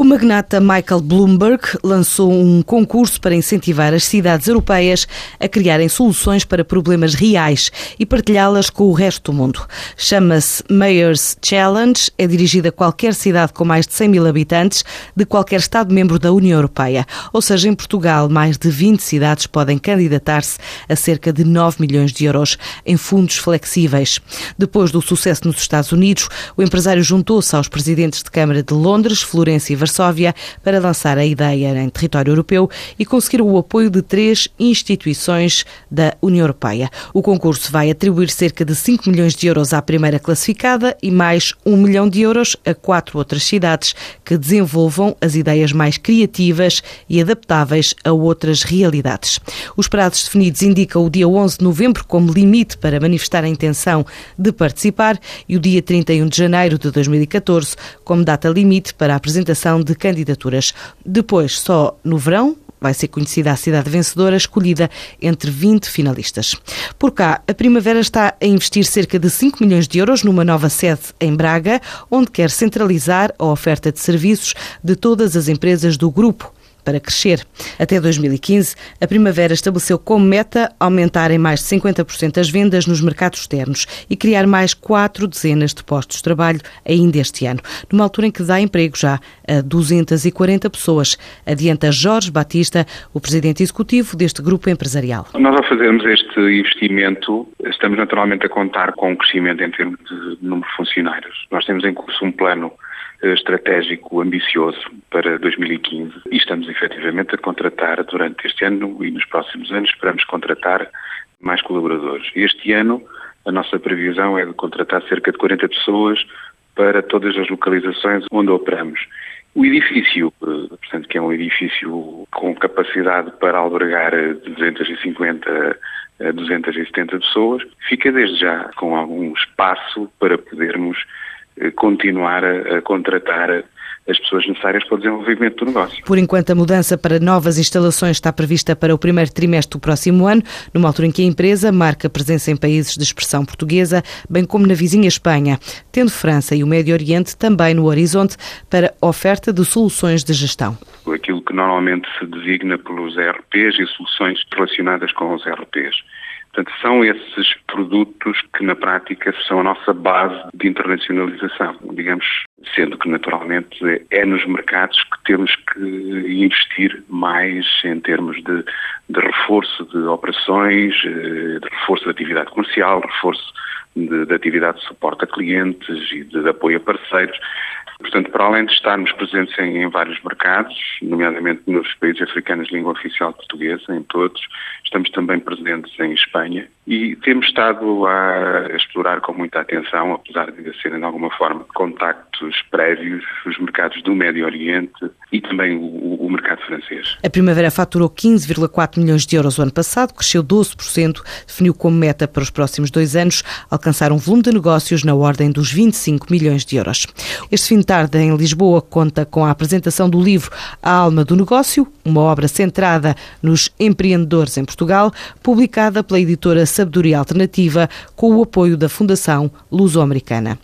O magnata Michael Bloomberg lançou um concurso para incentivar as cidades europeias a criarem soluções para problemas reais e partilhá-las com o resto do mundo. Chama-se Mayor's Challenge, é dirigida a qualquer cidade com mais de 100 mil habitantes de qualquer Estado-membro da União Europeia. Ou seja, em Portugal, mais de 20 cidades podem candidatar-se a cerca de 9 milhões de euros em fundos flexíveis. Depois do sucesso nos Estados Unidos, o empresário juntou-se aos presidentes de Câmara de Londres, Florença e Varsóvia para lançar a ideia em território europeu e conseguir o apoio de três instituições da União Europeia. O concurso vai atribuir cerca de 5 milhões de euros à primeira classificada e mais 1 milhão de euros a quatro outras cidades que desenvolvam as ideias mais criativas e adaptáveis a outras realidades. Os prazos definidos indicam o dia 11 de novembro como limite para manifestar a intenção de participar e o dia 31 de janeiro de 2014 como data limite para a apresentação de candidaturas. Depois, só no verão, vai ser conhecida a cidade vencedora, escolhida entre 20 finalistas. Por cá, a Primavera está a investir cerca de 5 milhões de euros numa nova sede em Braga, onde quer centralizar a oferta de serviços de todas as empresas do grupo para crescer. Até 2015, a Primavera estabeleceu como meta aumentar em mais de 50% as vendas nos mercados externos e criar mais quatro dezenas de postos de trabalho ainda este ano, numa altura em que dá emprego já a 240 pessoas, adianta Jorge Batista, o presidente executivo deste grupo empresarial. Nós, ao fazermos este investimento, estamos naturalmente a contar com um crescimento em termos de número de funcionários. Nós temos em curso um plano estratégico ambicioso para 2015 e estamos efetivamente a contratar durante este ano e nos próximos anos esperamos contratar mais colaboradores. Este ano a nossa previsão é de contratar cerca de 40 pessoas para todas as localizações onde operamos. O edifício, eh, portanto, que é um edifício com capacidade para albergar 250 a 270 pessoas, fica desde já com algum espaço para podermos eh, continuar a, a contratar as pessoas necessárias para o desenvolvimento do negócio. Por enquanto, a mudança para novas instalações está prevista para o primeiro trimestre do próximo ano, numa altura em que a empresa marca presença em países de expressão portuguesa, bem como na vizinha Espanha, tendo França e o Médio Oriente também no horizonte para oferta de soluções de gestão. Aquilo que normalmente se designa pelos ERPs e soluções relacionadas com os ERPs. Portanto, são esses produtos que na prática são a nossa base de internacionalização, digamos, sendo que naturalmente é nos mercados que temos que investir mais em termos de, de reforço de operações, eh, de reforço de atividade comercial, reforço de, de atividade de suporte a clientes e de, de apoio a parceiros. Portanto, para além de estarmos presentes em, em, vários mercados, nomeadamente nos países africanos de língua oficial portuguesa, em todos, estamos também presentes em Espanha e temos estado a explorar com muita atenção, apesar de serem de alguma forma contactos prévios, os mercados do Médio Oriente e também o, o mercado francês. A Primavera faturou 15,4 milhões de euros o ano passado, cresceu 12%, definiu como meta para os próximos dois anos alcançar um volume de negócios na ordem dos 25 milhões de euros. Este fim de tarde em Lisboa conta com a apresentação do livro A Alma do Negócio, uma obra centrada nos empreendedores em Portugal, publicada pela editora Sabedoria Alternativa com o apoio da Fundação Luso-Americana.